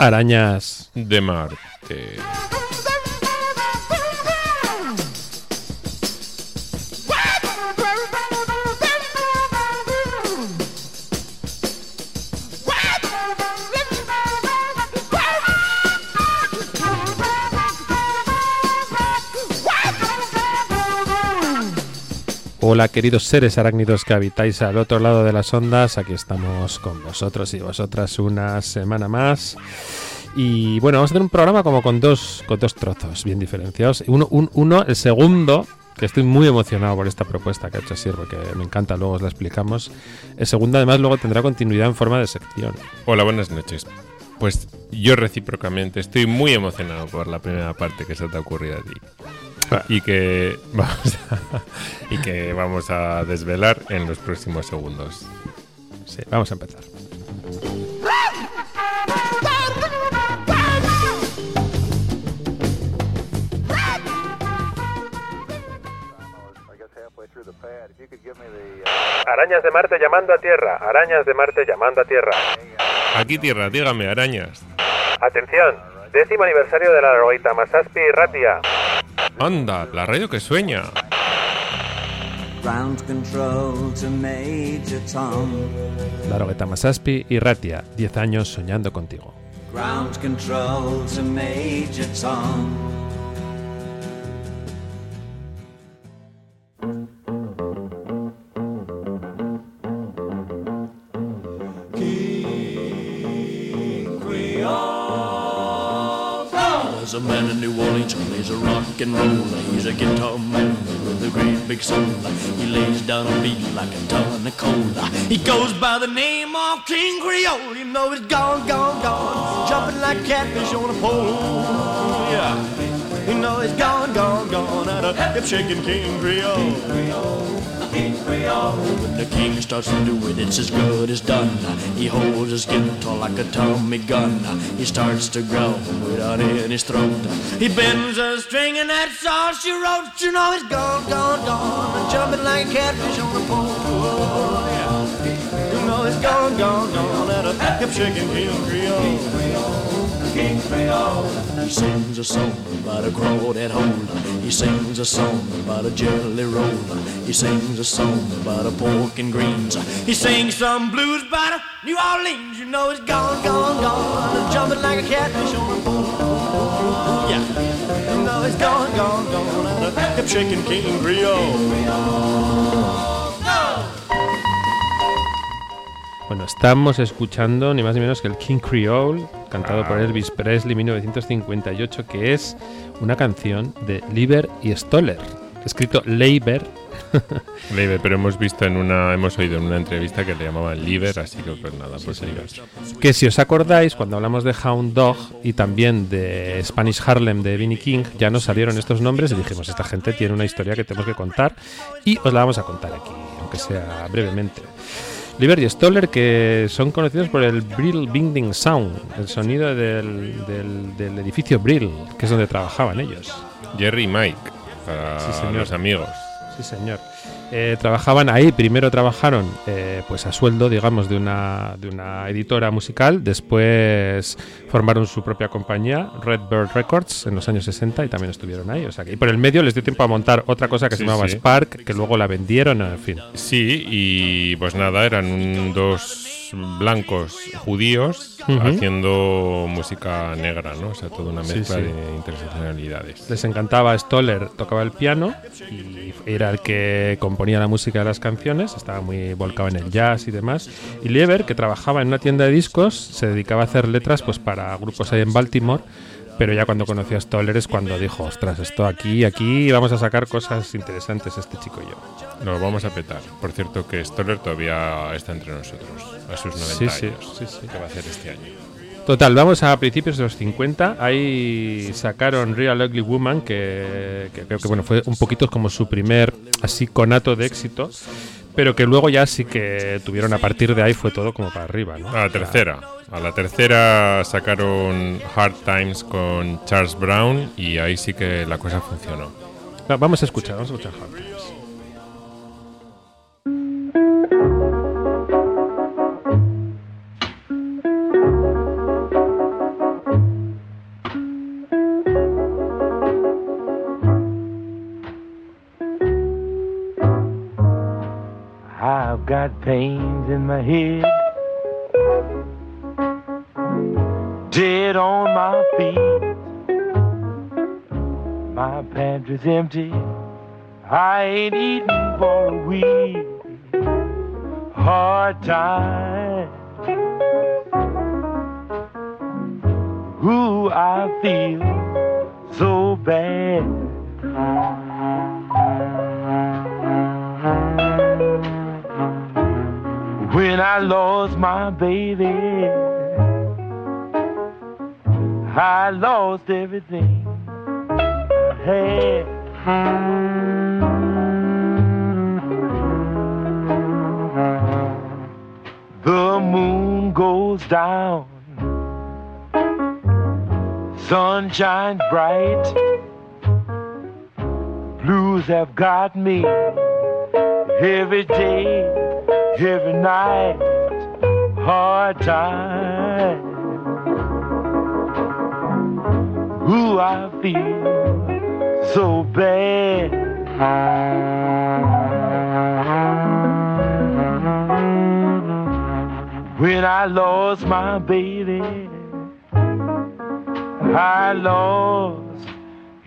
Arañas de Marte. Hola queridos seres arácnidos que habitáis al otro lado de las ondas, aquí estamos con vosotros y vosotras una semana más. Y bueno, vamos a hacer un programa como con dos, con dos trozos bien diferenciados. Uno, uno, el segundo, que estoy muy emocionado por esta propuesta que ha hecho Sir, que me encanta, luego os la explicamos. El segundo además luego tendrá continuidad en forma de sección. Hola, buenas noches. Pues yo recíprocamente estoy muy emocionado por la primera parte que se te ha ocurrido a ti y que vamos a, y que vamos a desvelar en los próximos segundos. Sí, vamos a empezar. Arañas de Marte llamando a Tierra, arañas de Marte llamando a Tierra. Aquí Tierra, dígame, arañas. Atención, décimo aniversario de la Roita Masaspi Ratia. Anda, la radio que sueña. La Rogueta Masaspi y Ratia, 10 años soñando contigo. Ground control to Major Tom. There's a man in New Orleans, he's a rock and roller. He's a guitar man with a great big soul. He lays down a beat like a ton of cola. He goes by the name of King Creole. You know he's gone, gone, gone. Jumping like catfish on a pole. Yeah. You know he's gone, gone, gone. At a hip shaking King Creole. When the king starts to do it, it's as good as done. He holds his guitar like a Tommy gun. He starts to growl without in his throat. He bends a string and that's all she wrote. You know he's gone, gone, gone. Jumping like a catfish on a pole. You know he's gone, gone, gone. At a hip shaking King Creole. King Creole. He sings a song about a crawdad hole. He sings a song about a jelly roll. He sings a song about a pork and greens. He sings some blues about a New Orleans. You know it's gone, gone, gone. Jumping like a catfish on a pole. Yeah. You know it's gone, gone, gone. And a hip shaking King Creole. Bueno, estamos escuchando ni más ni menos que el King Creole, cantado por Elvis Presley 1958, que es una canción de Lieber y Stoller, escrito Leiber. Leiber, pero hemos visto en una, hemos oído en una entrevista que le llamaban Lieber, así que pues nada, pues Que si os acordáis, cuando hablamos de Hound Dog y también de Spanish Harlem de Vinnie King, ya nos salieron estos nombres y dijimos, esta gente tiene una historia que tenemos que contar y os la vamos a contar aquí, aunque sea brevemente. Liber y Stoller, que son conocidos por el Brill Binding Sound, el sonido del, del, edificio Brill, que es donde trabajaban ellos. Jerry y Mike, para sí, señor. los amigos. Sí, señor. Eh, trabajaban ahí, primero trabajaron eh, pues a sueldo, digamos, de una, de una editora musical, después formaron su propia compañía, Redbird Records, en los años 60 y también estuvieron ahí. O sea, que, y por el medio les dio tiempo a montar otra cosa que se llamaba Spark, que luego la vendieron, en fin. Sí, y pues nada, eran dos blancos judíos haciendo música negra, ¿no? O sea, toda una mezcla de interseccionalidades. Les encantaba Stoller, tocaba el piano y era el que componía la música de las canciones, estaba muy volcado en el jazz y demás. Y Lieber, que trabajaba en una tienda de discos, se dedicaba a hacer letras pues para grupos ahí en Baltimore pero ya cuando conocí a Stoller es cuando dijo, ostras, esto aquí, aquí vamos a sacar cosas interesantes este chico y yo. Nos vamos a petar. Por cierto que Stoller todavía está entre nosotros, a sus 90 sí, años, sí, sí, que va a hacer este año. Total, vamos a principios de los 50. Ahí sacaron Real Ugly Woman, que, que creo que bueno, fue un poquito como su primer así conato de éxito pero que luego ya sí que tuvieron a partir de ahí fue todo como para arriba, ¿no? A la tercera. A la tercera sacaron Hard Times con Charles Brown y ahí sí que la cosa funcionó. Vamos a escuchar, vamos a escuchar Hard Times. Got pains in my head. Dead on my feet. My pantry's empty. I ain't eating for a week. Hard times. Ooh, I feel so bad. Lost my baby, I lost everything I had. The moon goes down, sun shines bright. Blues have got me every day, every night. Hard time. Ooh, I feel so bad. When I lost my baby, I lost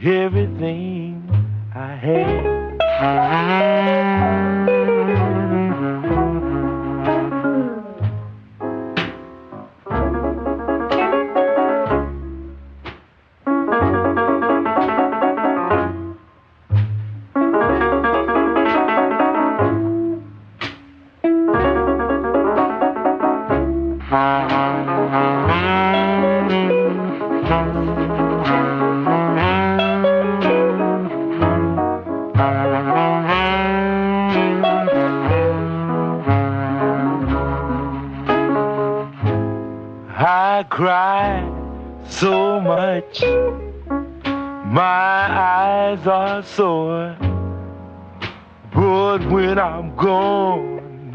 everything I had. Sore. But when I'm gone,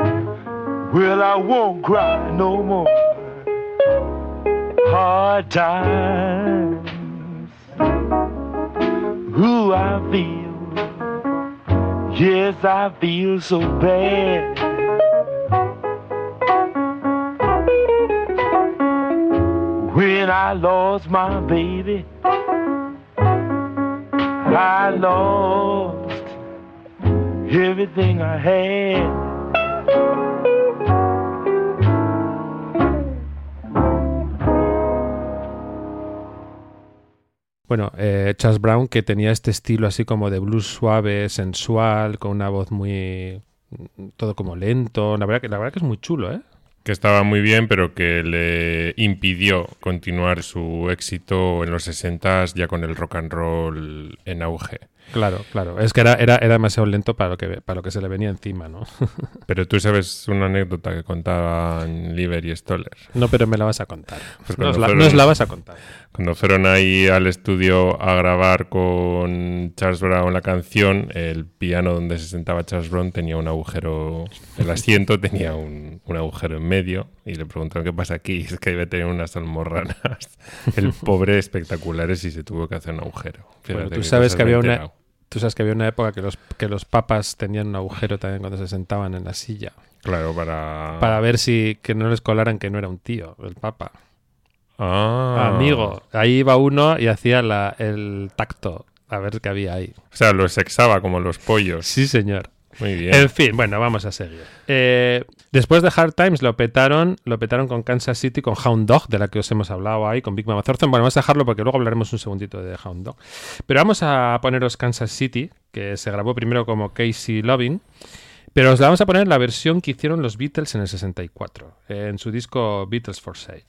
well, I won't cry no more. Hard times, who I feel, yes, I feel so bad. When I lost my baby, I lost everything I had. Bueno, eh, Charles Brown que tenía este estilo así como de blues suave, sensual, con una voz muy... todo como lento. La verdad que, la verdad que es muy chulo, ¿eh? Que estaba muy bien, pero que le impidió continuar su éxito en los 60 ya con el rock and roll en auge. Claro, claro. Es que era, era, era demasiado lento para lo, que, para lo que se le venía encima, ¿no? Pero tú sabes una anécdota que contaban Liver y Stoller. No, pero me la vas a contar. Pues nos, cuando la, fueron- nos la vas a contar. Cuando fueron ahí al estudio a grabar con Charles Brown la canción, el piano donde se sentaba Charles Brown tenía un agujero, el asiento tenía un, un agujero en medio y le preguntaron qué pasa aquí, es que debe tener unas almorranas. El pobre espectaculares y se tuvo que hacer un agujero. Bueno, tú sabes que había una, tú sabes que había una época que los, que los papas tenían un agujero también cuando se sentaban en la silla. Claro, para... Para ver si que no les colaran que no era un tío, el papa. Ah. Amigo, ahí iba uno y hacía la, el tacto a ver qué había ahí. O sea, lo sexaba como los pollos. Sí, señor. Muy bien. En fin, bueno, vamos a seguir. Eh, después de Hard Times lo petaron, lo petaron con Kansas City, con Hound Dog, de la que os hemos hablado ahí, con Big Mama Thornton. Bueno, vamos a dejarlo porque luego hablaremos un segundito de Hound Dog. Pero vamos a poneros Kansas City, que se grabó primero como Casey Loving. Pero os la vamos a poner en la versión que hicieron los Beatles en el 64, en su disco Beatles for Sale.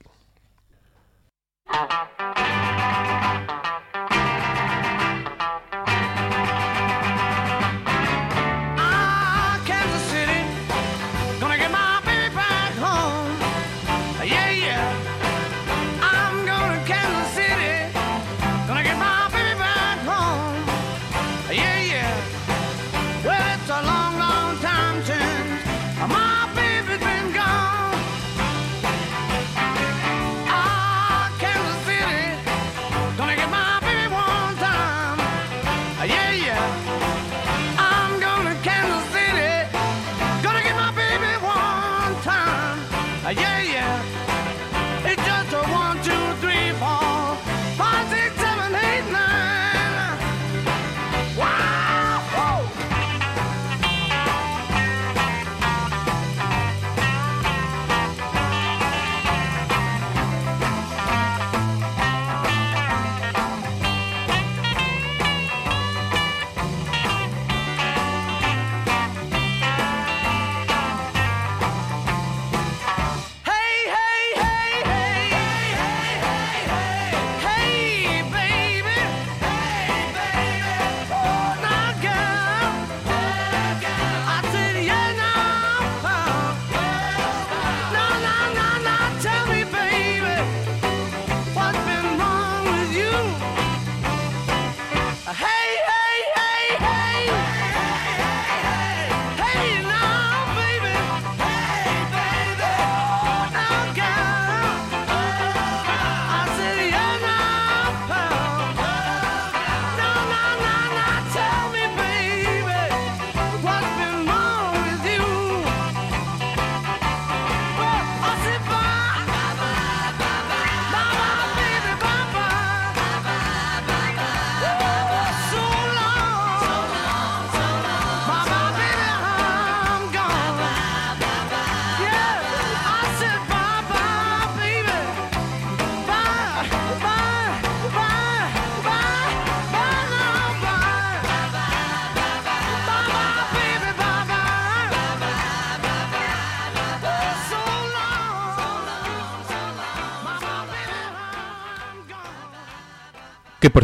Uh-huh.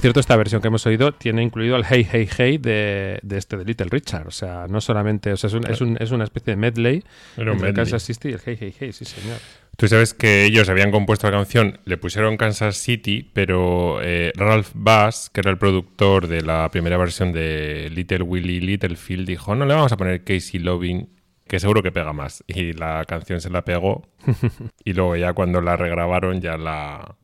Cierto, esta versión que hemos oído tiene incluido el Hey Hey Hey de, de este de Little Richard. O sea, no solamente, o sea, es, un- es, un- es una especie de medley un entre medley. Kansas City y el Hey Hey Hey, sí señor. Tú sabes que ellos habían compuesto la canción, le pusieron Kansas City, pero eh, Ralph Bass, que era el productor de la primera versión de Little Willie Littlefield, dijo, no le vamos a poner Casey Loving, que seguro que pega más. Y la canción se la pegó. y luego ya cuando la regrabaron ya la,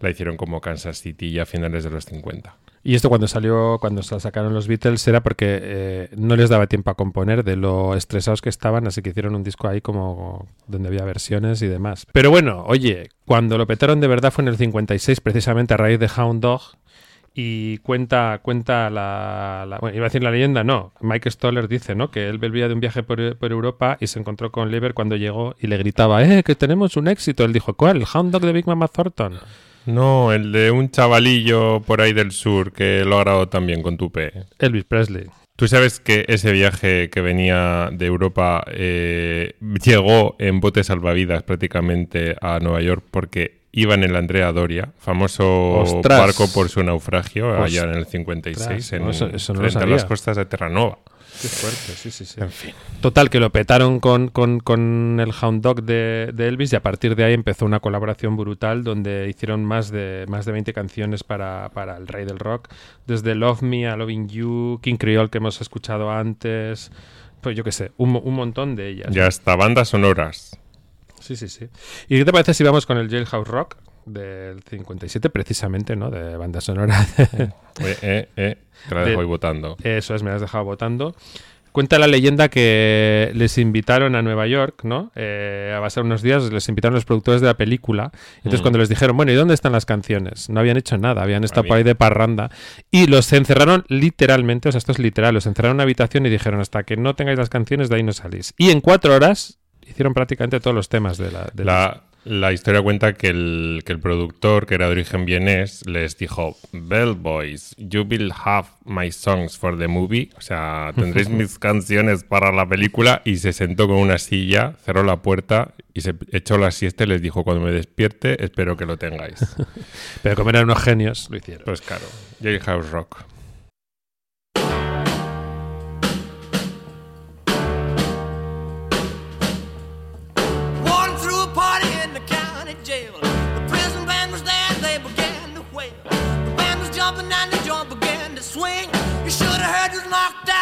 la hicieron como Kansas City ya a finales de los 50. Y esto cuando salió, cuando se la sacaron los Beatles era porque eh, no les daba tiempo a componer de lo estresados que estaban, así que hicieron un disco ahí como donde había versiones y demás. Pero bueno, oye, cuando lo petaron de verdad fue en el 56, precisamente a raíz de Hound Dog. Y cuenta, cuenta la, bueno, iba a decir la leyenda, no. Mike Stoller dice, ¿no? Que él volvía de un viaje por, por Europa y se encontró con Lever cuando llegó y le gritaba, ¡eh, que tenemos un éxito! Él dijo, ¿cuál? El Hound Dog de Big Mama Thornton. No, el de un chavalillo por ahí del sur que lo ha grabado también con tu P. Elvis Presley. Tú sabes que ese viaje que venía de Europa eh, llegó en bote salvavidas prácticamente a Nueva York porque iba en el Andrea Doria, famoso Ostras. barco por su naufragio allá en el Ostras, 56 en, no, eso- eso no frente a las costas de Terranova. Qué fuerte, sí, sí, sí. En fin. Total, que lo petaron con, con- con el Hound Dog de, de Elvis y a partir de ahí empezó una colaboración brutal donde hicieron más de, más de 20 canciones para, para el rey del rock, desde Love Me a Loving You, King Creole que hemos escuchado antes, pues yo qué sé, un, un montón de ellas. Ya hasta bandas sonoras. Sí, sí, sí. ¿Y qué te parece si vamos con el Jailhouse Rock del 57 precisamente, ¿no? De banda sonora. Eh, eh, eh, te la De- dejo ahí votando. Eso es, me lo has dejado votando. Cuenta la leyenda que les invitaron a Nueva York, ¿no? Eh, a pasar unos días, les invitaron los productores de la película. Entonces, Mm. cuando les dijeron, bueno, ¿y dónde están las canciones? No habían hecho nada, habían estado Había- por ahí de parranda. Y los encerraron literalmente, o sea, esto es literal, los encerraron en una habitación y dijeron, hasta que no tengáis las canciones, de ahí no salís. Y en cuatro horas hicieron prácticamente todos los temas de la. de La, la historia cuenta que el, que el productor, que era de origen vienés, les dijo, Bell Boys, you will have my songs for the movie. O sea, tendréis mis canciones para la película. Y se sentó con una silla, cerró la puerta y se echó la siesta y les dijo, cuando me despierte, espero que lo tengáis. Pero como eran unos genios, lo hicieron. pues claro, Jailhouse Rock. Swing. You should have heard this knocked out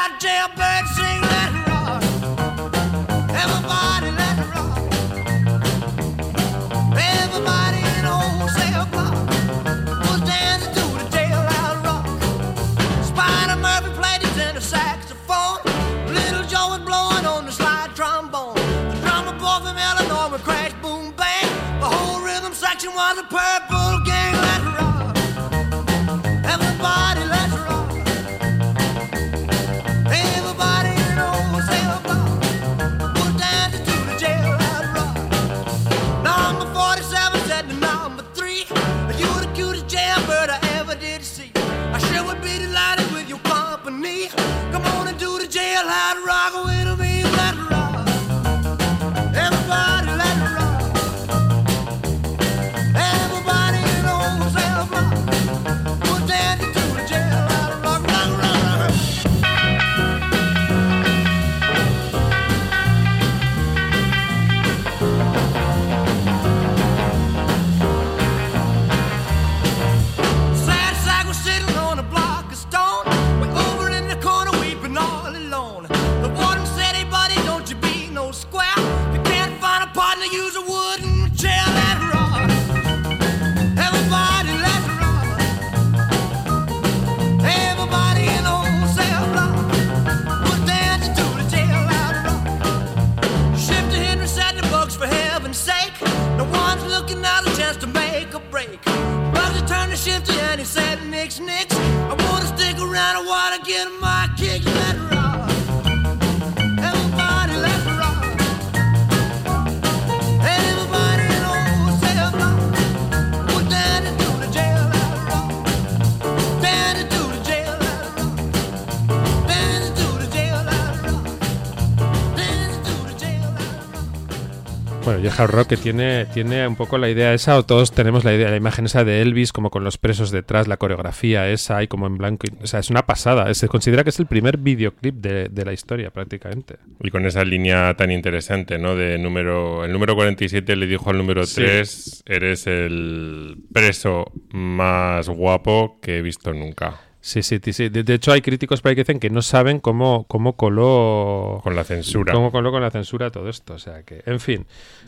Bueno, y el hard rock que tiene, tiene un poco la idea esa, o todos tenemos la idea, la imagen esa de Elvis, como con los presos detrás, la coreografía esa, y como en blanco. y- o sea, es una pasada. Se considera que es el primer videoclip de, de la historia, prácticamente. Y con esa línea tan interesante, ¿no? De número. El número 47 le dijo al número Sí. 3: Eres el preso más guapo que he visto nunca. Sí, sí, sí. De, de hecho, hay críticos por ahí que dicen que no saben cómo, cómo coló. Con la censura. Cómo coló con la censura todo esto. O sea que, en fin.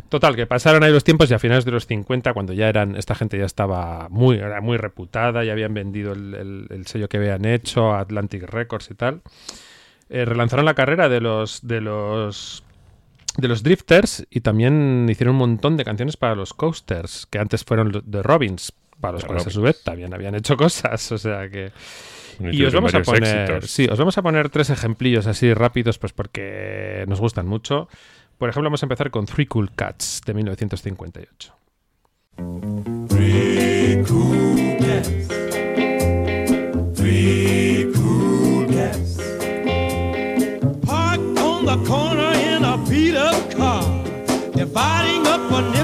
Total, que pasaron ahí los tiempos y a finales de los 50, cuando ya eran. Esta gente ya estaba muy, era muy reputada, ya habían vendido el, el- el sello que habían hecho, Atlantic Records y tal. eh, relanzaron la carrera de los. de los. de los Drifters y también hicieron un montón de canciones para los Coasters, que antes fueron de Robins, para los cuales a su vez también habían hecho cosas. O sea que. Y os vamos a poner, éxitos. sí, os vamos a poner tres ejemplillos así rápidos, pues porque nos gustan mucho. Por ejemplo, vamos a empezar con Three Cool Cats de 1958. Three cool cats. Three cool cats. Parked on the corner in a beat up car, dividing up a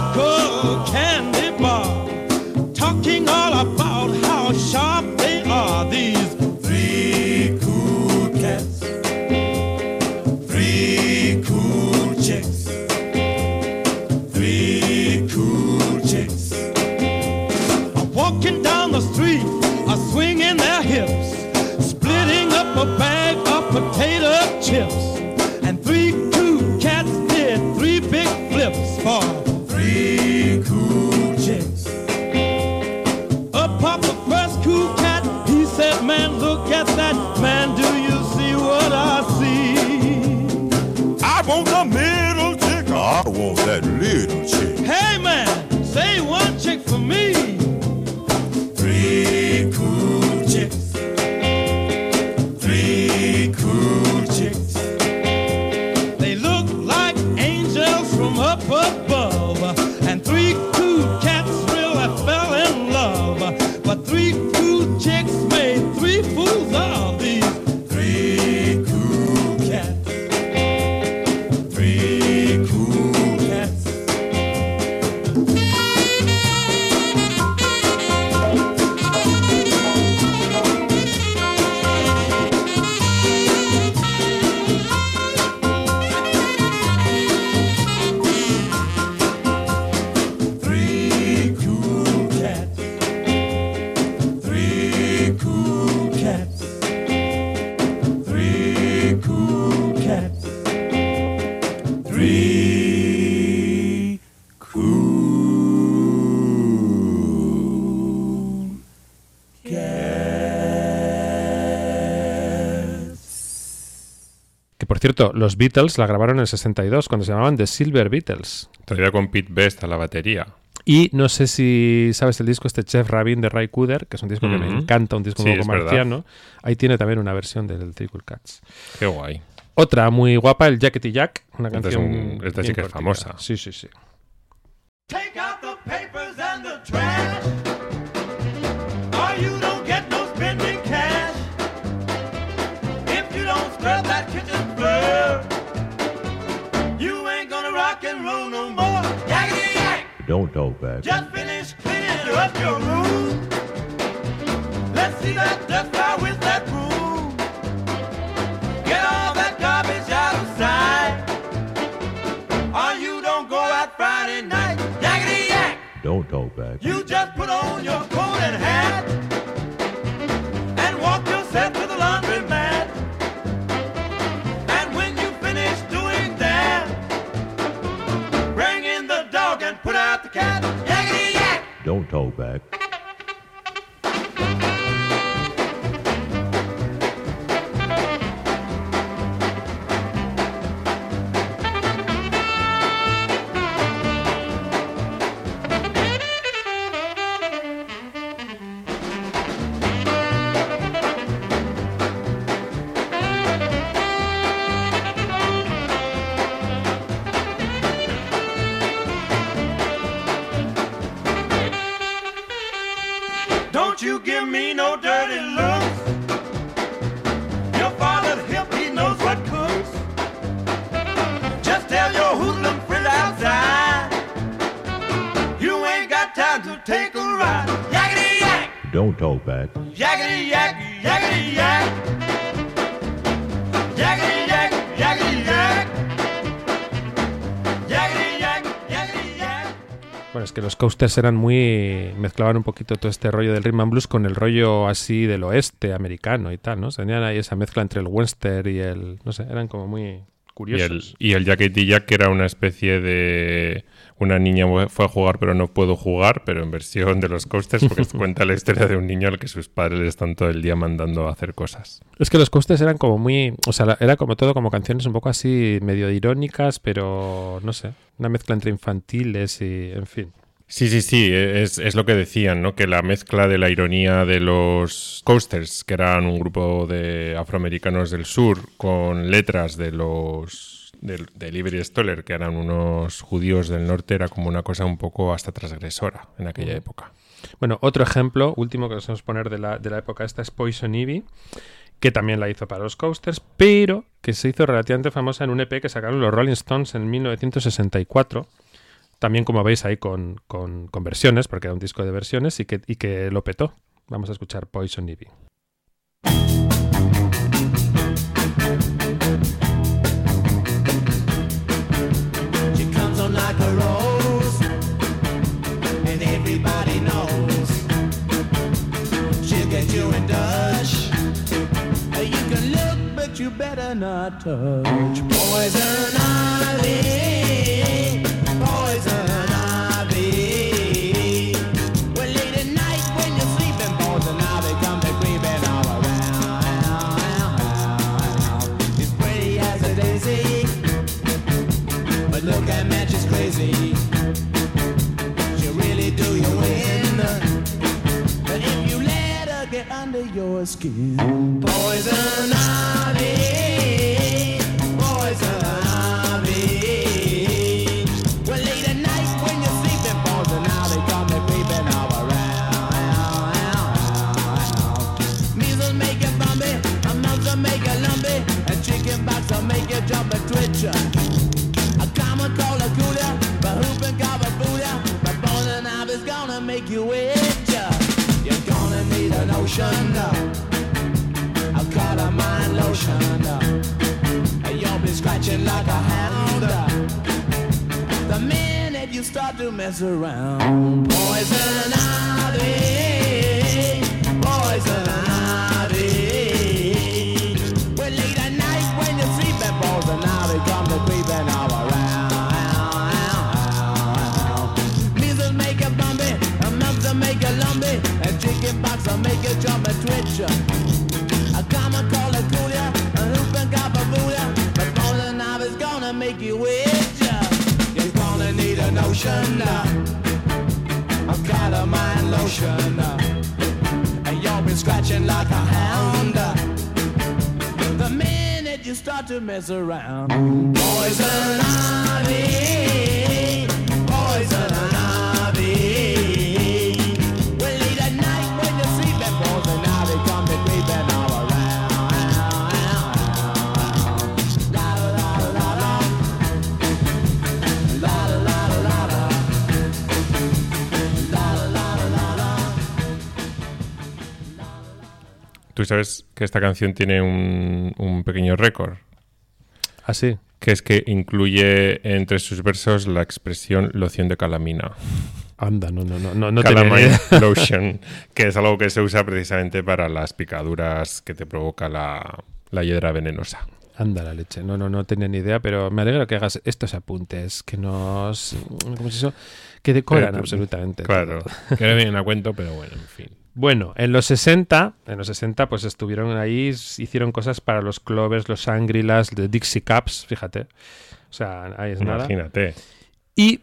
potato chips, cierto, los Beatles la grabaron en el 62 cuando se llamaban The Silver Beatles. Todavía con Pete Best a la batería. Y no sé si sabes el disco este Chef Rabin de Ray Cooder, que es un disco que me encanta, un disco Sí, un poco es verdad. marciano. Ahí tiene también una versión del Cool Cats. Qué guay. Otra muy guapa, el Jackety Jack, una Esta es canción. un- esta sí que es famosa. Sí, sí, sí. Take Don't talk back. Just finish cleaning up your room. Los coasters eran muy. mezclaban un poquito todo este rollo del rhythm and blues con el rollo así del oeste americano y tal, ¿no? Tenían ahí esa mezcla entre el western y el. no sé, eran como muy Y el, curiosos. y el Jacket Jack que era una especie de... Una niña fue a jugar pero no puedo jugar, pero en versión de los coasters, porque cuenta la historia de un niño al que sus padres le están todo el día mandando a hacer cosas. Es que los coasters eran como muy. O sea, era como todo, como canciones un poco así, medio irónicas, pero no sé. Una mezcla entre infantiles y. en fin. Sí, sí, sí, es, es lo que decían, ¿no? Que la mezcla de la ironía de los coasters, que eran un grupo de afroamericanos del sur, con letras de los de, de Liberty Stoller, que eran unos judíos del norte, era como una cosa un poco hasta transgresora en aquella época. Bueno, otro ejemplo, último que nos vamos a poner de la, de la época esta es Poison Ivy, que también la hizo para los coasters, pero que se hizo relativamente famosa en un EP que sacaron los Rolling Stones en 1964. También, como veis, ahí con, con- versiones, porque era un disco de versiones y que, y que lo petó. Vamos a escuchar Poison Ivy. You better touch. Poison your skin, poison ivy, to mess around, poison Tú sabes que esta canción tiene un pequeño récord, Así. que es que incluye entre sus versos la expresión loción de calamina. Anda, no, no, no, no, no tenía ni Calamine lotion, que es algo que se usa precisamente para las picaduras que te provoca la, la hiedra venenosa. Anda la leche. No, no, no tenía ni idea, pero me alegra que hagas estos apuntes que nos. ¿Cómo es eso? Que decoran Pero- absolutamente. Claro, todo. que no vienen a cuento, pero bueno, en fin. Bueno, en los 60, en los 60, pues estuvieron ahí, hicieron cosas para los Clovers, los Angrilas, de Dixie Caps, fíjate. O sea, ahí es nada. Imagínate. Y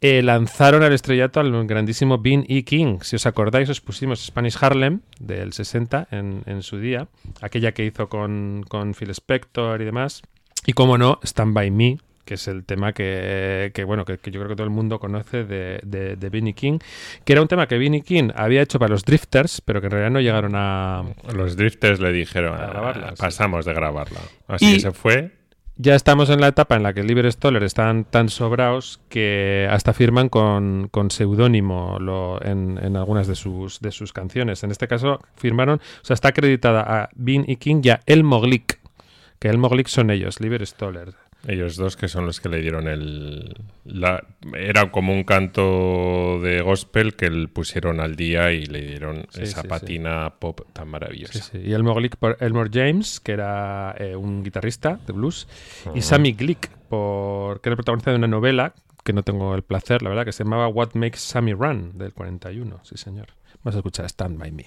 eh, lanzaron al estrellato al grandísimo Bean E. King. Si os acordáis, os pusimos Spanish Harlem del 60 en, en su día, aquella que hizo con, con Phil Spector y demás. Y como no, Stand By Me, que es el tema que, que, bueno, que, que yo creo que todo el mundo conoce de, de, de Benny King, que era un tema que Benny King había hecho para los Drifters, pero que en realidad no llegaron a... Los drifters le dijeron, A grabarla, "Ah, sí. pasamos de grabarla. Así Y- que se fue ya estamos en la etapa en la que Liber Stoller están tan sobrados que hasta firman con, con seudónimo en, en algunas de sus, de sus canciones. En este caso firmaron, o sea, está acreditada a Bean y King y a El Moglic, que El Moglic son ellos, Liber Stoller. Ellos dos que son los que le dieron el... La, era como un canto de gospel que le pusieron al día y le dieron Sí, esa sí, sí. patina pop tan maravillosa. sí. Y Elmore Glick por Elmore James, que era eh, un guitarrista de blues, y Sammy Glick, por, que era el protagonista de una novela que no tengo el placer, la verdad, que se llamaba What Makes Sammy Run, del 41. Sí, señor. Vamos a escuchar Stand By Me.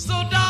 So darling,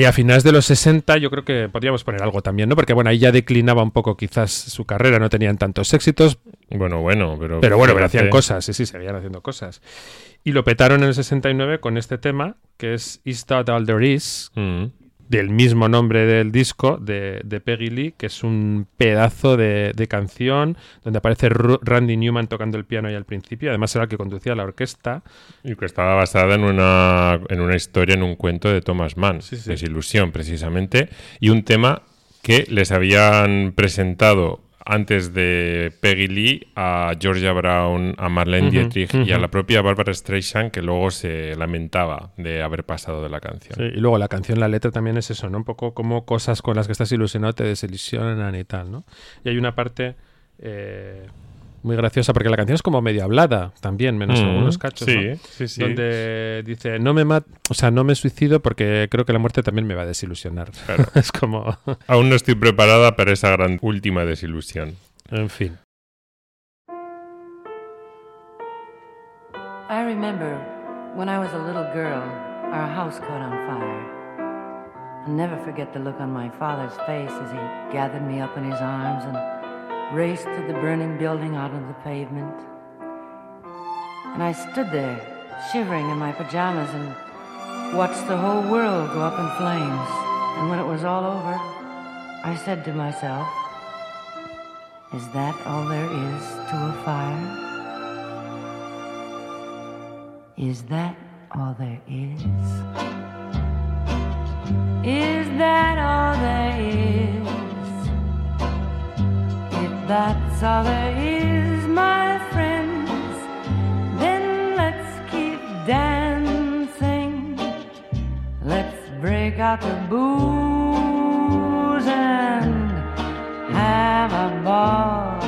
Y a finales de los 60 yo creo que podríamos poner algo también, ¿no? Porque bueno, ahí ya declinaba un poco quizás su carrera, no tenían tantos éxitos, Bueno, bueno, pero... pero bueno, pero hacían cosas, sí, sí, seguían haciendo cosas. Y lo petaron en el 69 con este tema, que es Is That All There Is, Mm. Del mismo nombre del disco de, de Peggy Lee, que es un pedazo de, de canción donde aparece Ru- Randy Newman tocando el piano ahí al principio. Además era el que conducía la orquesta. Y que estaba basada en una, en una historia, en un cuento de Thomas Mann, Sí, sí. Desilusión, precisamente, y un tema que les habían presentado antes de Peggy Lee a Georgia Brown, a Marlene Dietrich y a la propia Barbara Streisand, que luego se lamentaba de haber pasado de la canción. Sí, y luego la canción, la letra también es eso, ¿no? Un poco como cosas con las que estás ilusionado te desilusionan y tal, ¿no? Y hay una parte eh, muy graciosa, porque la canción es como medio hablada también, menos Mm, algunos cachos, sí, ¿no? sí, sí. Donde dice, no me mat o sea, no me suicido porque creo que la muerte también me va a desilusionar. Claro. es como, Aún no estoy preparada para esa gran última desilusión. en fin. I remember when I was a little girl, our house caught on fire. I'll never forget the look on my father's face as he gathered me up in his arms and raced to the burning building out on the pavement. And I stood there, shivering in my pajamas, and watched the whole world go up in flames. And when it was all over, I said to myself, Is that all there is to a fire? Is that all there is? Is that all there is? That's all there is, my friends, then let's keep dancing. Let's break out the booze and have a ball.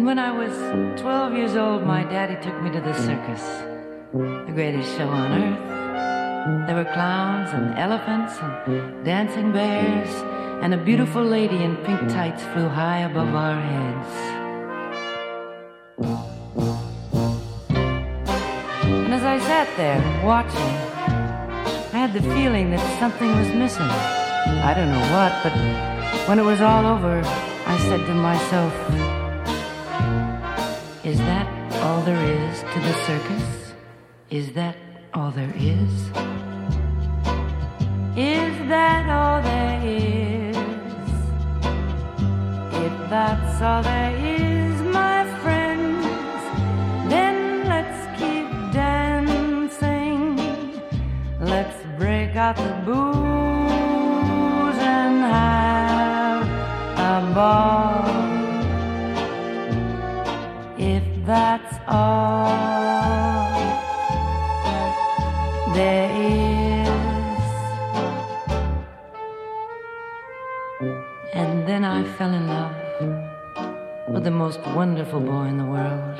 And when I was 12 years old, my daddy took me to the circus, the greatest show on earth. There were clowns and elephants and dancing bears, and a beautiful lady in pink tights flew high above our heads. And as I sat there watching, I had the feeling that something was missing. I don't know what, but when it was all over, I said to myself, all there is to the circus? Is that all there is? Is that all there is? If that's all there is, my friends, then let's keep dancing. Let's break out the booze and have a ball. If that's most wonderful boy in the world.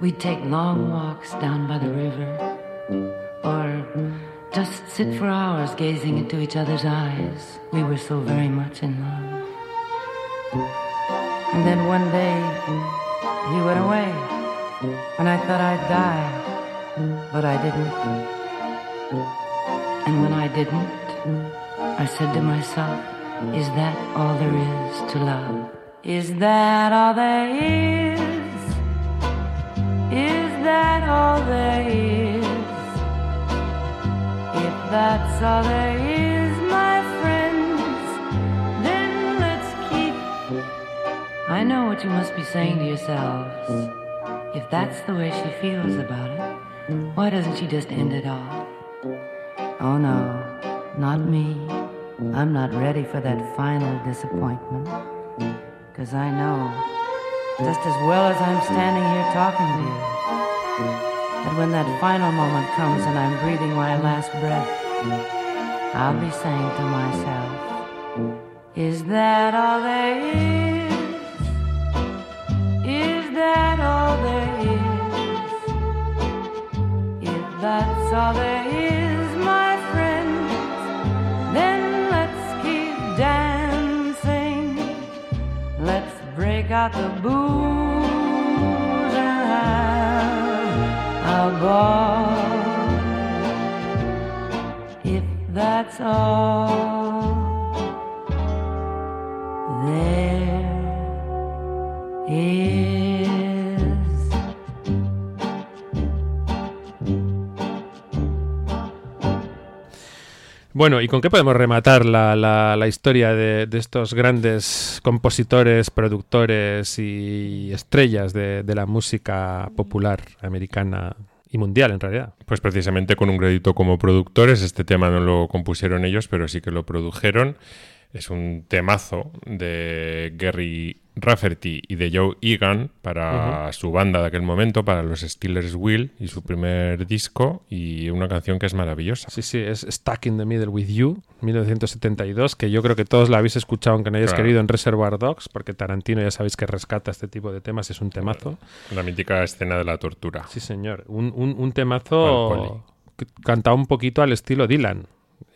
We'd take long walks down by the river, or just sit for hours gazing into each other's eyes. We were so very much in love. And then one day, he went away, and I thought I'd die, but I didn't. And when I didn't, I said to myself, Is that all there is to love? Is that all there is? Is that all there is? If that's all there is, my friends, then let's keep. I know what you must be saying to yourselves. If that's the way she feels about it, why doesn't she just end it all? Oh no, not me. I'm not ready for that final disappointment. Cause I know, just as well as I'm standing here talking to you, that when that final moment comes and I'm breathing my last breath, I'll be saying to myself, Is that all there is? Is that all there is? If that's all there is, Out the booze and have a ball. If that's all there Bueno, ¿y con qué podemos rematar la, la- historia de, de estos grandes compositores, productores y estrellas de, de la música popular americana y mundial en realidad? Pues precisamente con un crédito como productores, este tema no lo compusieron ellos, pero sí que lo produjeron. Es un temazo de Gary Rafferty y de Joe Egan para su banda de aquel momento, para los Steelers Wheel y su primer disco, y una canción que es maravillosa. Sí, sí, es Stuck in the Middle with You, 1972, que yo creo que todos la habéis escuchado aunque no hayáis Claro. querido en Reservoir Dogs, porque Tarantino ya sabéis que rescata este tipo de temas, es un temazo. La mítica escena de la tortura. Sí, señor, un, un, un temazo cantado un poquito al estilo Dylan.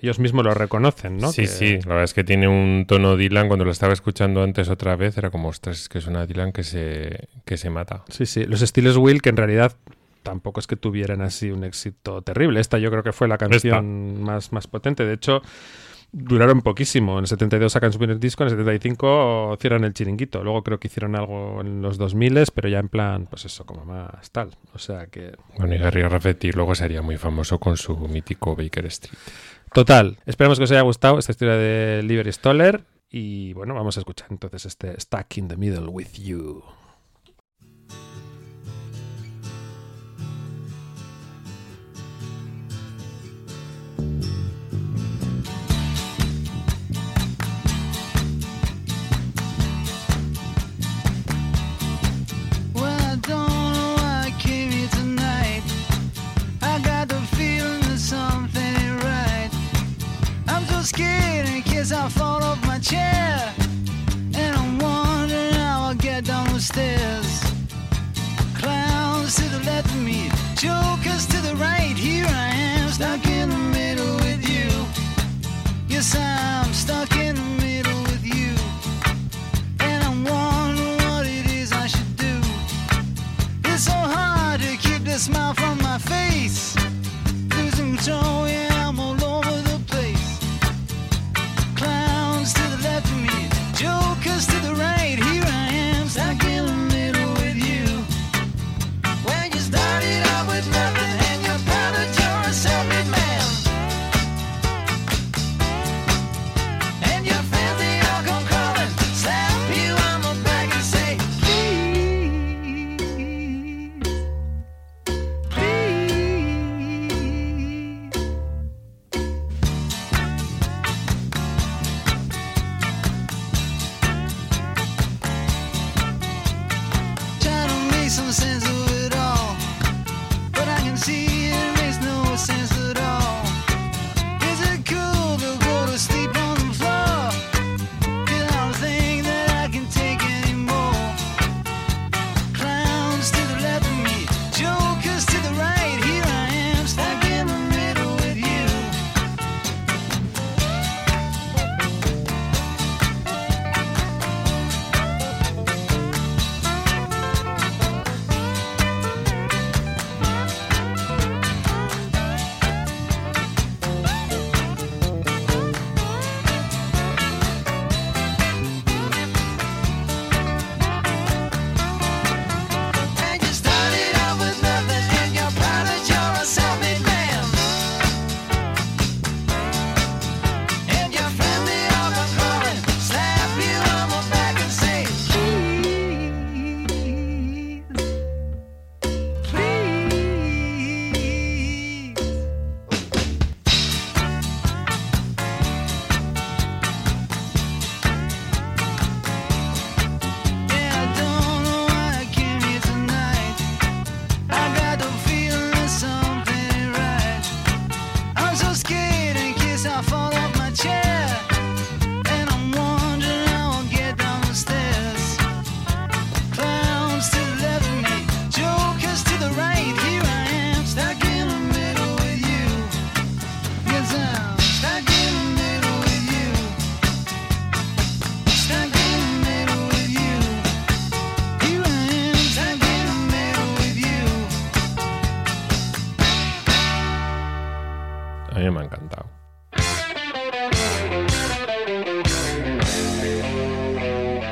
Ellos mismos lo reconocen, ¿no? Sí, Que- sí, la verdad es que tiene un tono Dylan. Cuando lo estaba escuchando antes otra vez, era como, ostras, es que suena Dylan que se, que se mata. Sí, sí, los Steelers Will, que en realidad tampoco es que tuvieran así un éxito terrible. Esta yo creo que fue la canción más, más potente. De hecho, duraron poquísimo. En el 72 sacan su primer disco, en el 75 cierran el chiringuito. Luego creo que hicieron algo en los 2000, pero ya en plan, pues eso, como más tal. O sea que... Bueno, y Gary Rafferty luego sería muy famoso con su mítico Baker Street. Total, esperemos que os haya gustado esta historia de Liberty Stoller. Y bueno, vamos a escuchar entonces este Stuck in the Middle with You.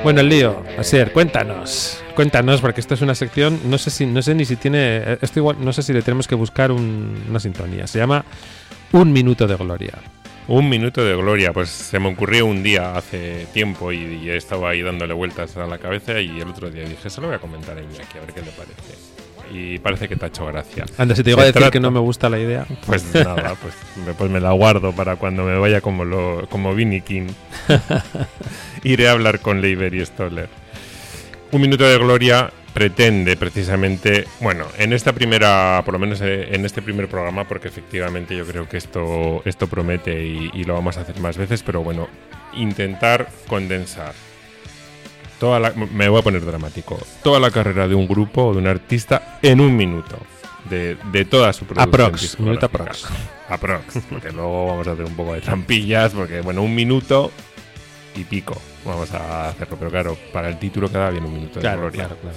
Bueno, el lío, Asier, cuéntanos. Cuéntanos, porque esto es una sección, no sé si, no sé ni si tiene. Esto igual, no sé si le tenemos que buscar un- una sintonía. Se llama Un Minuto de Gloria. Un minuto de gloria, pues se me ocurrió un día hace tiempo y, y estaba ahí dándole vueltas a la cabeza y el otro día dije, se lo voy a comentar a Iñaki, a ver qué le parece. Y parece que te ha hecho gracia. Anda, si te digo a decir trata- que no me gusta la idea. Pues nada, pues, me- pues me la guardo para cuando me vaya como, lo, como Vinnie King. Iré a hablar con Leiber y Stoller. Un minuto de gloria pretende precisamente, bueno, en esta primera, por lo menos eh, en este primer programa, porque efectivamente yo creo que esto, esto promete y, y lo vamos a hacer más veces, pero bueno, intentar condensar toda la, me voy a poner dramático, toda la carrera de un grupo o de un artista en un minuto. De, de toda su producción Aprox, un minuto aprox. Aprox, porque luego vamos a hacer un poco de trampillas, porque bueno, un minuto y pico vamos a hacerlo, pero claro, para el título queda bien un minuto de Claro, gloria. claro, claro.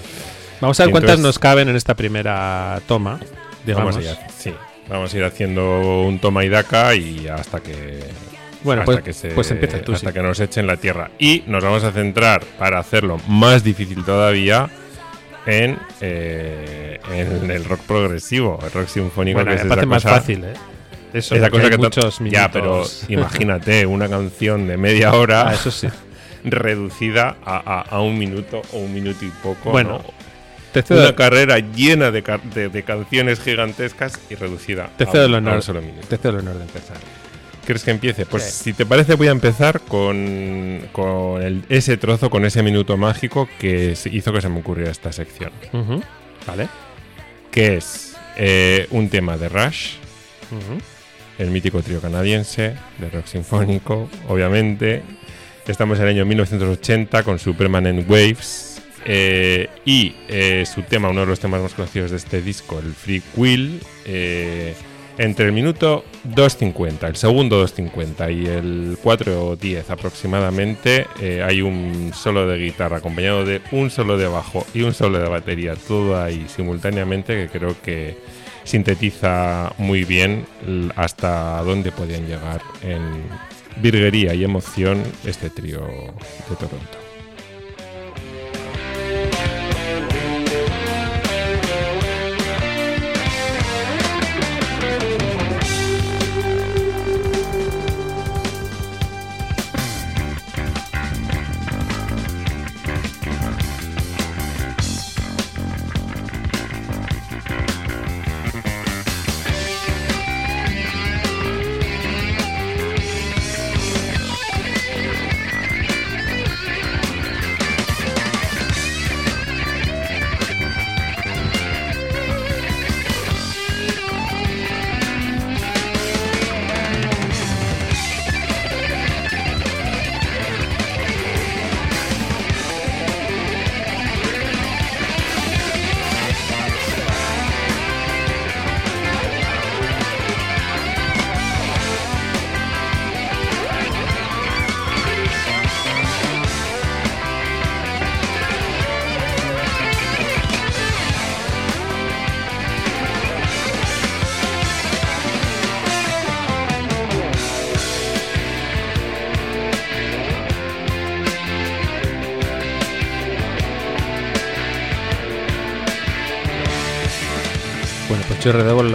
Vamos a ver cuántas nos caben en esta primera toma. Digamos. Vamos a ir, sí, vamos a ir haciendo un toma y daca y hasta que Bueno, hasta pues- que se- pues empieza tú, hasta sí. que nos echen la tierra y nos vamos a centrar para hacerlo más difícil todavía en, eh, en el rock progresivo, el rock sinfónico Bueno, que es esa más cosa- fácil, ¿eh? Eso, esa cosa que muchos ya, pero minutos. imagínate una canción de media hora Ah, eso sí. reducida a, a- a un minuto o un minuto y poco. Bueno, ¿no? Te cedo, una carrera llena de, de- de canciones gigantescas y reducida te a cedo el a honor. un solo minuto. Te cedo el honor de empezar. ¿Quieres que empiece? Pues Sí. si te parece voy a empezar con, con el- ese trozo, con ese minuto mágico que hizo que se me ocurriera esta sección. Vale. Que es eh, un tema de Rush, el mítico trío canadiense de rock sinfónico, obviamente. Estamos en el año 1980 con su Permanent Waves. eh, y eh, su tema, uno de los temas más conocidos de este disco, el Free Will, entre el minuto 2.50, el segundo 2.50 y el 4.10 aproximadamente, eh, hay un solo de guitarra acompañado de un solo de bajo y un solo de batería, todo ahí simultáneamente, que creo que sintetiza muy bien hasta dónde podían llegar en virguería y emoción este trío de Toronto.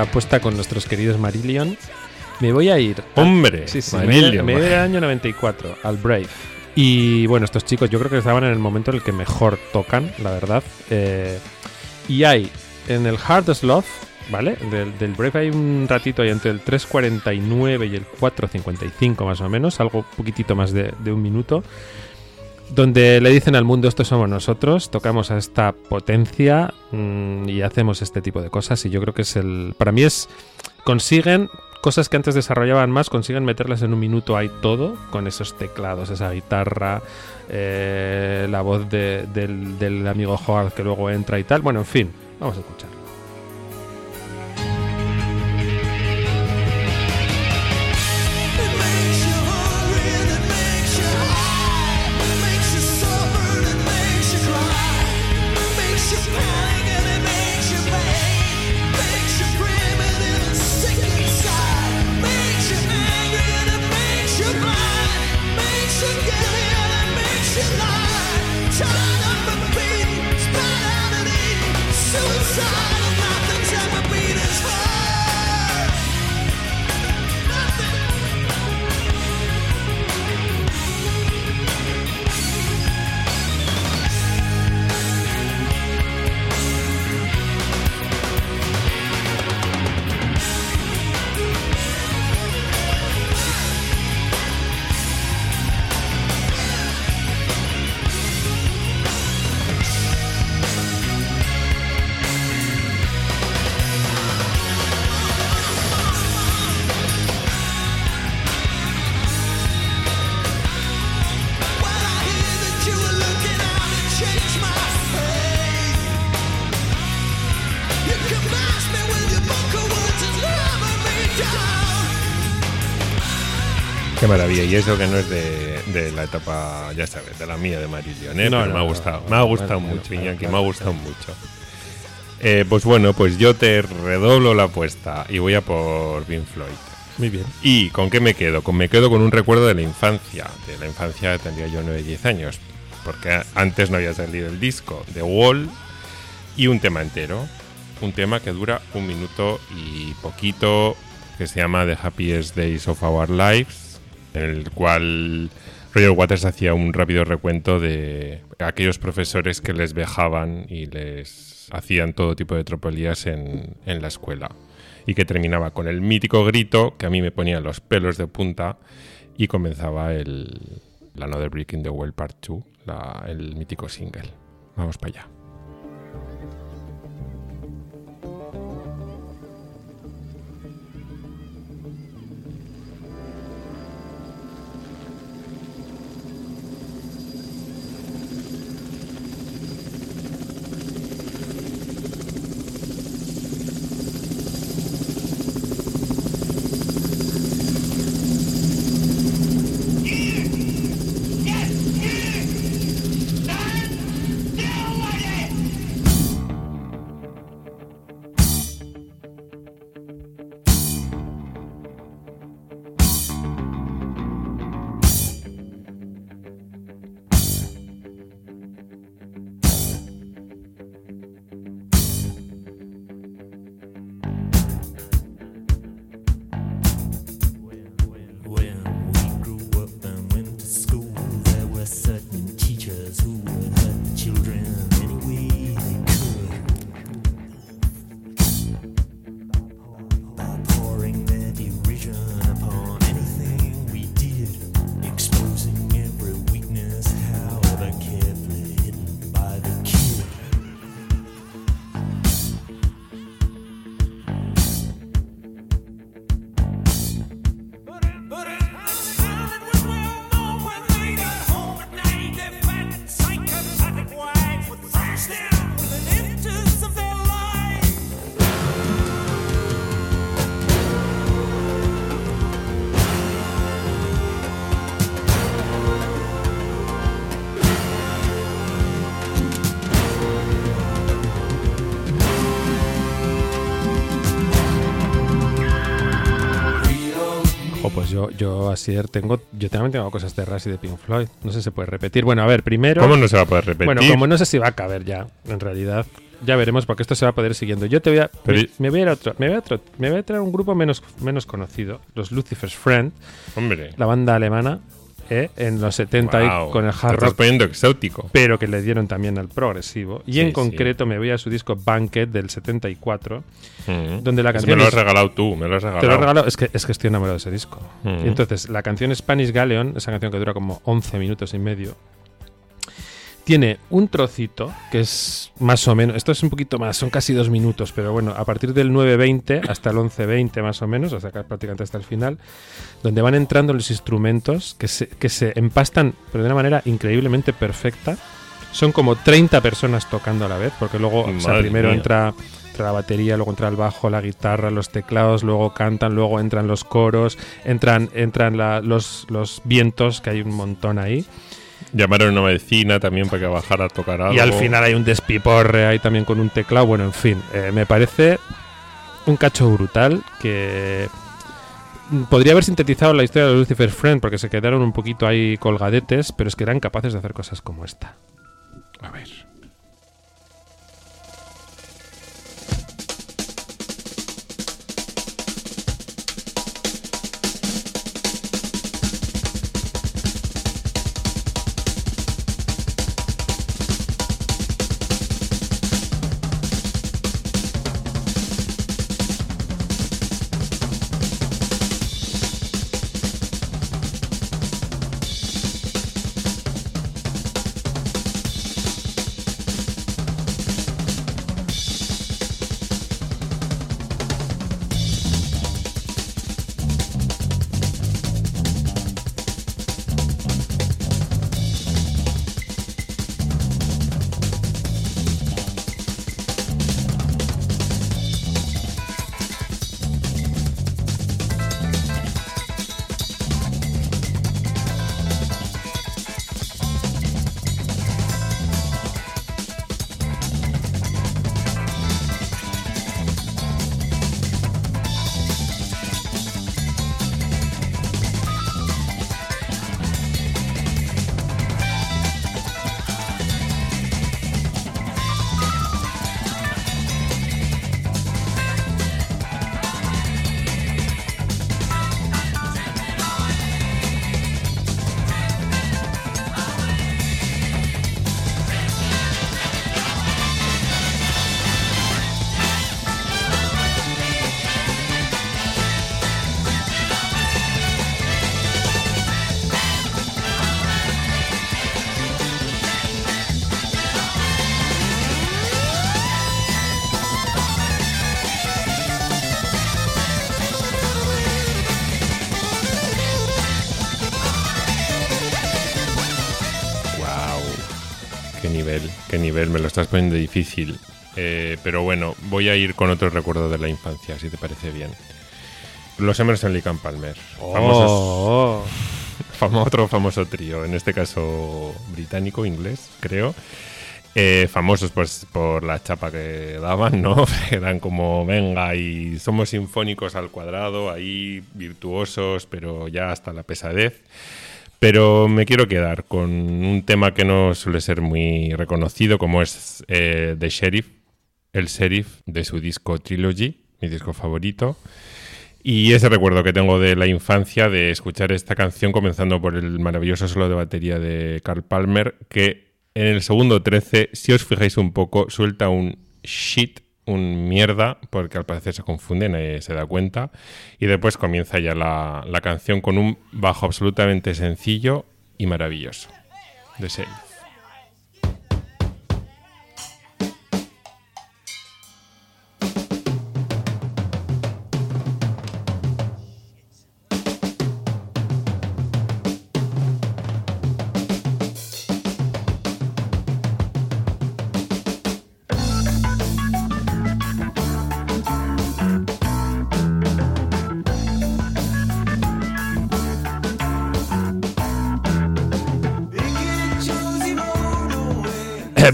La apuesta con nuestros queridos Marillion. Me voy a ir. ¡Hombre! Sí, sí, me Marillion, me voy al año 94, al Brave. Y bueno, estos chicos yo creo que estaban en el momento en el que mejor tocan, la verdad. Eh, y hay en el Hard Sloth, ¿vale? Del, del Brave hay un ratito ahí entre el 3.49 y el 4.55 más o menos, algo poquitito más de, de un minuto, donde le dicen al mundo, estos somos nosotros, tocamos a esta potencia mm, y hacemos este tipo de cosas. Y yo creo que es el... Para mí es... Consiguen cosas que antes desarrollaban más, consiguen meterlas en un minuto ahí todo, con esos teclados, esa guitarra, eh, la voz de- del, del amigo Howard que luego entra y tal. Bueno, en fin, vamos a escucharlo. Y eso que no es de, de la etapa, ya sabes, de la mía de Marillion, ¿eh? No, me ha gustado. me ha gustado mucho, Iñaki, claro, me ha gustado mucho. Eh, pues bueno, pues yo te redoblo la apuesta y voy a por Pink Floyd. Muy bien. ¿Y con qué me quedo? Con, me quedo con un recuerdo de la infancia. De la infancia tendría yo 9-10 años. Porque antes no había salido el disco de Wall y un tema entero. Un tema que dura un minuto y poquito, que se llama The Happiest Days of Our Lives, en el cual Roger Waters hacía un rápido recuento de aquellos profesores que les vejaban y les hacían todo tipo de tropelías en, en la escuela. Y que terminaba con el mítico grito que a mí me ponía los pelos de punta y comenzaba el, el Another Brick in the Wall Part 2, la- el mítico single. Vamos para allá. Yo, yo así tengo, yo también tengo cosas de Rush y de Pink Floyd. No sé si se puede repetir. Bueno, a ver, primero. ¿Cómo no se va a poder repetir? Bueno, como no sé si va a caber ya, en realidad. Ya veremos porque esto se va a poder ir siguiendo. Yo te voy a. Me, me voy a ir a otro. Me voy a, otro, me voy a traer un grupo menos, menos conocido. Los Lucifer's Friend, Hombre. la banda alemana, eh, en los 70 ahí Guau, con el hard rock. poniendo exótico. Pero que le dieron también al progresivo. Y Sí, en sí. concreto me voy a su disco Banquet del 74. Mm. Donde la canción Me lo es- has regalado tú, me lo has regalado. Te lo he regalado, es que, es que estoy enamorado de ese disco. Mm. Y entonces, la canción Spanish Galleon, esa canción que dura como 11 minutos y medio, tiene un trocito que es más o menos, esto es un poquito más, son casi dos minutos, pero bueno, a partir del 9.20 hasta el 11.20 más o menos, o sea, que prácticamente hasta el final, donde van entrando los instrumentos que se, que se empastan, pero de una manera increíblemente perfecta. Son como 30 personas tocando a la vez, porque luego, o sea, Madre primero mía. entra, entra la batería, luego entra el bajo, la guitarra, los teclados, luego cantan, luego entran los coros, entran, entran la- los, los vientos, que hay un montón ahí. Llamaron a una vecina también para que bajara a tocar algo. Y al final hay un despiporre ahí también con un teclado. Bueno, en fin, eh, me parece un cacho brutal que podría haber sintetizado la historia de Lucifer Friend porque se quedaron un poquito ahí colgadetes, pero es que eran capaces de hacer cosas como esta. A ver. Me lo estás poniendo difícil. Eh, pero bueno, voy a ir con otro recuerdo de la infancia, si te parece bien. Los Emerson Lake and Palmer. Famosos, Oh, famo- otro famoso trío, en este caso británico, inglés, creo. Eh, famosos pues, por la chapa que daban, ¿no? Eran como, venga, y somos sinfónicos al cuadrado, ahí virtuosos, pero ya hasta la pesadez. Pero me quiero quedar con un tema que no suele ser muy reconocido, como es eh, The Sheriff, el Sheriff de su disco Trilogy, mi disco favorito. Y ese recuerdo que tengo de la infancia de escuchar esta canción, comenzando por el maravilloso solo de batería de Carl Palmer, que en el segundo 13, si os fijáis un poco, suelta un shit, un mierda, porque al parecer se confunde, nadie se da cuenta. Y después comienza ya la, la canción con un bajo absolutamente sencillo y maravilloso. De Sheriff.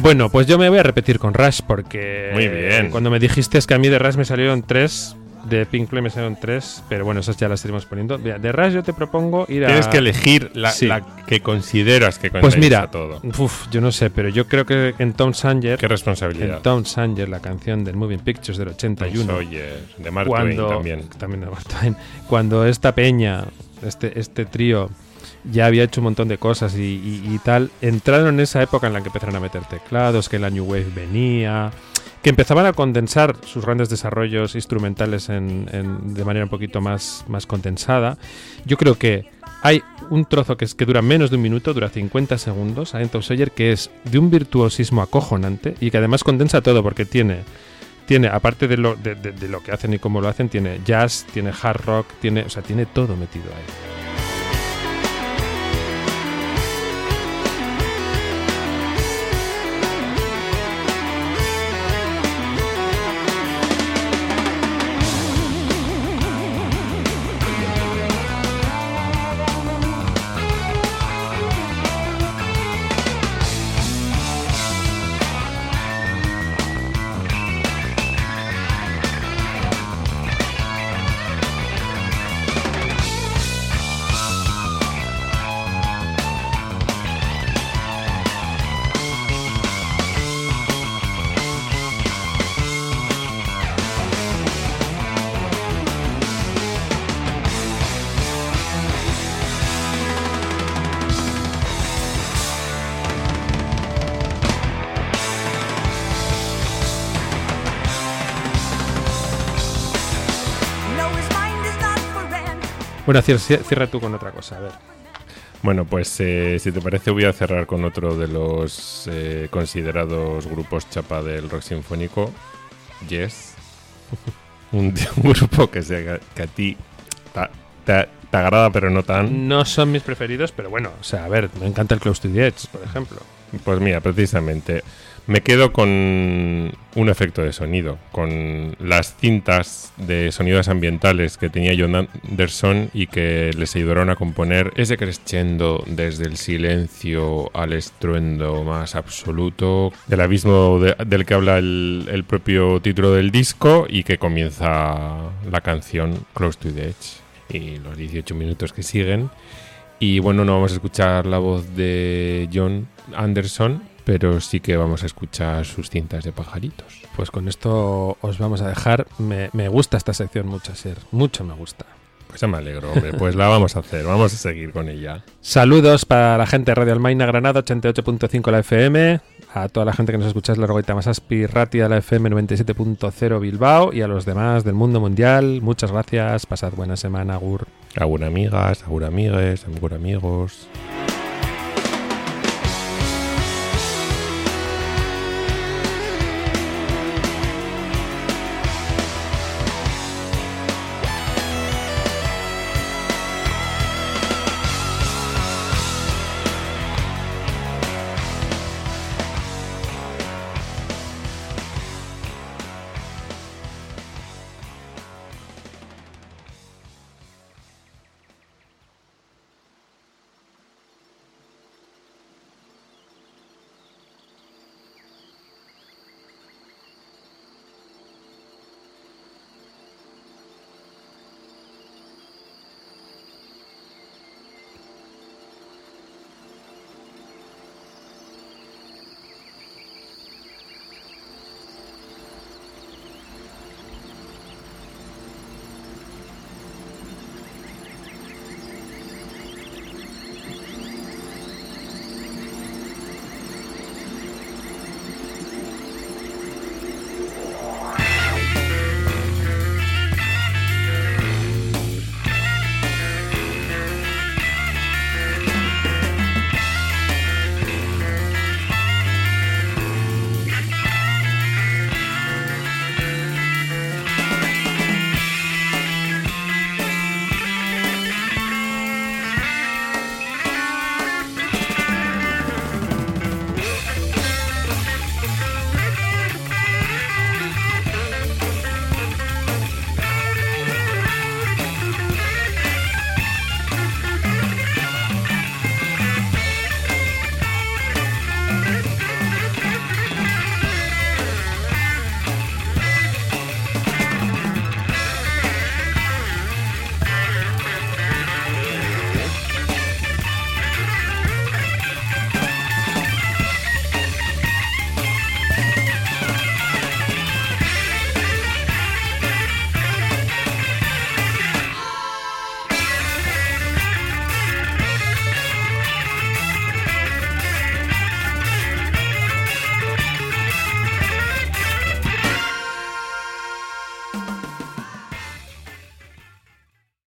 Bueno, pues yo me voy a repetir con Rush porque. Muy bien. Cuando me dijiste es que a mí de Rush me salieron tres. De Pink Floyd me salieron tres. Pero bueno, esas ya las iremos poniendo. Mira, de Rush yo te propongo ir a. Tienes que elegir la, Sí. la que consideras que Pues mira, todo. uf, yo no sé, pero yo creo que en Tom Sanger. Qué responsabilidad. En Tom Sanger, la canción del Moving Pictures del 81. Sawyer, de Mark cuando, Twain también. de Mark Twain. Cuando esta peña, este, este trío, ya había hecho un montón de cosas y, tal, entraron en esa época en la que empezaron a meter teclados, que la New Wave venía, que empezaban a condensar sus grandes desarrollos instrumentales en- de manera un poquito más, más condensada. Yo creo que hay un trozo que, es, que dura menos de un minuto, dura 50 segundos, Tom Sawyer, que es de un virtuosismo acojonante y que además condensa todo porque tiene tiene, aparte de lo, de, de- de lo que hacen y cómo lo hacen, tiene jazz, tiene hard rock, tiene, o sea, tiene todo metido ahí. Bueno, cier- cier- cierra tú con otra cosa, a ver. Bueno, pues eh, si te parece voy a cerrar con otro de los eh, considerados grupos chapa del rock sinfónico, Yes. un, un grupo que, se, que a ti te agrada pero no tan. No son mis preferidos, pero bueno, o sea, a ver, me encanta el Close to the Edge, por ejemplo. Pues mira, precisamente me quedo con un efecto de sonido, con las cintas de sonidos ambientales que tenía John Anderson y que les ayudaron a componer ese crescendo desde el silencio al estruendo más absoluto, del abismo de- del que habla el, el propio título del disco y que comienza la canción Close to the Edge y los 18 minutos que siguen. Y bueno, no vamos a escuchar la voz de John Anderson, pero sí que vamos a escuchar sus cintas de pajaritos. Pues con esto os vamos a dejar. Me, me gusta esta sección mucho, Ser. Mucho me gusta. Pues ya me alegro, hombre. Pues la vamos a hacer, vamos a seguir con ella. Saludos para la gente de Radio Almaina Granada 88.5 la FM, a toda la gente que nos escucha en la Rogoita Masaspi Ratia la FM 97.0 Bilbao y a los demás del mundo mundial. Muchas gracias, pasad buena semana, Gur. Agur amigas, agur amigues, agur amigos.